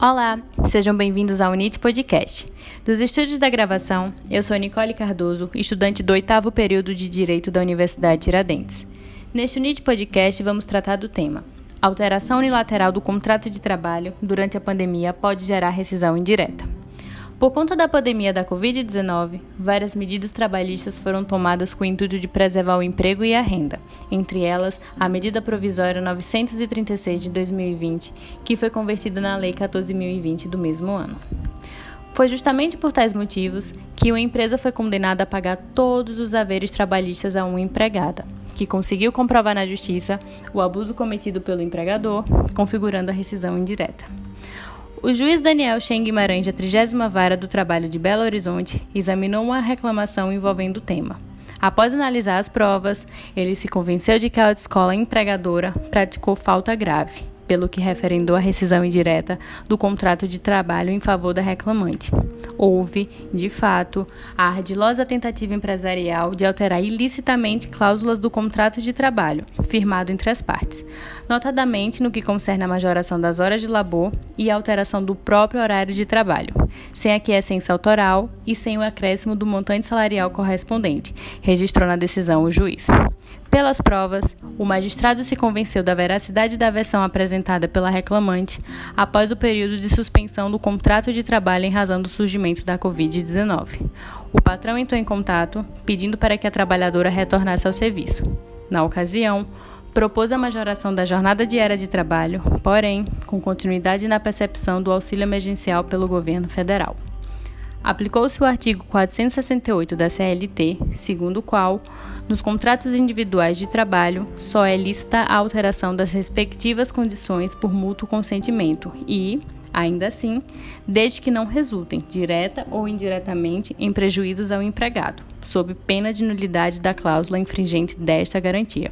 Olá, sejam bem-vindos ao UNIT Podcast. Dos estúdios da gravação, eu sou Nicole Cardoso, estudante do oitavo período de Direito da Universidade Tiradentes. Neste UNIT Podcast, vamos tratar do tema Alteração unilateral do contrato de trabalho durante a pandemia pode gerar rescisão indireta. Por conta da pandemia da Covid-19, várias medidas trabalhistas foram tomadas com o intuito de preservar o emprego e a renda, entre elas a medida provisória 936 de 2020, que foi convertida na Lei 14.020 do mesmo ano. Foi justamente por tais motivos que uma empresa foi condenada a pagar todos os haveres trabalhistas a uma empregada, que conseguiu comprovar na justiça o abuso cometido pelo empregador, configurando a rescisão indireta. O juiz Daniel Chen Guimarães, da 30 Vara do Trabalho de Belo Horizonte, examinou uma reclamação envolvendo o tema. Após analisar as provas, ele se convenceu de que a autoescola empregadora praticou falta grave pelo que referendou a rescisão indireta do contrato de trabalho em favor da reclamante. Houve, de fato, a ardilosa tentativa empresarial de alterar ilicitamente cláusulas do contrato de trabalho, firmado entre as partes, notadamente no que concerne a majoração das horas de labor e a alteração do próprio horário de trabalho, sem a quiescência autoral e sem o acréscimo do montante salarial correspondente, registrou na decisão o juiz. Pelas provas, o magistrado se convenceu da veracidade da versão apresentada pela reclamante após o período de suspensão do contrato de trabalho em razão do surgimento da Covid-19. O patrão entrou em contato, pedindo para que a trabalhadora retornasse ao serviço. Na ocasião, propôs a majoração da jornada diária de trabalho, porém, com continuidade na percepção do auxílio emergencial pelo governo federal. Aplicou-se o artigo 468 da CLT, segundo o qual, nos contratos individuais de trabalho, só é lícita a alteração das respectivas condições por mútuo consentimento e, ainda assim, desde que não resultem, direta ou indiretamente, em prejuízos ao empregado, sob pena de nulidade da cláusula infringente desta garantia.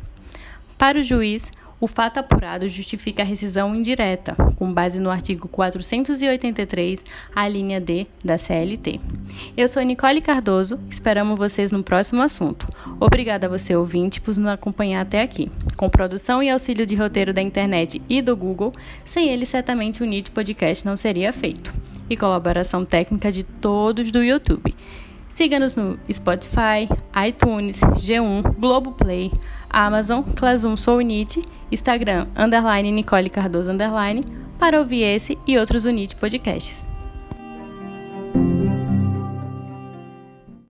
Para o juiz, o fato apurado justifica a rescisão indireta, com base no artigo 483, a linha D da CLT. Eu sou Nicole Cardoso, esperamos vocês no próximo assunto. Obrigada a você, ouvinte, por nos acompanhar até aqui. Com produção e auxílio de roteiro da internet e do Google, sem ele certamente o NIT Podcast não seria feito. E colaboração técnica de todos do YouTube. Siga-nos no Spotify, iTunes, G1, Globoplay, Amazon, Classroom Sounit, Instagram, underline Nicole Cardoso, underline, para ouvir esse e outros Unite podcasts.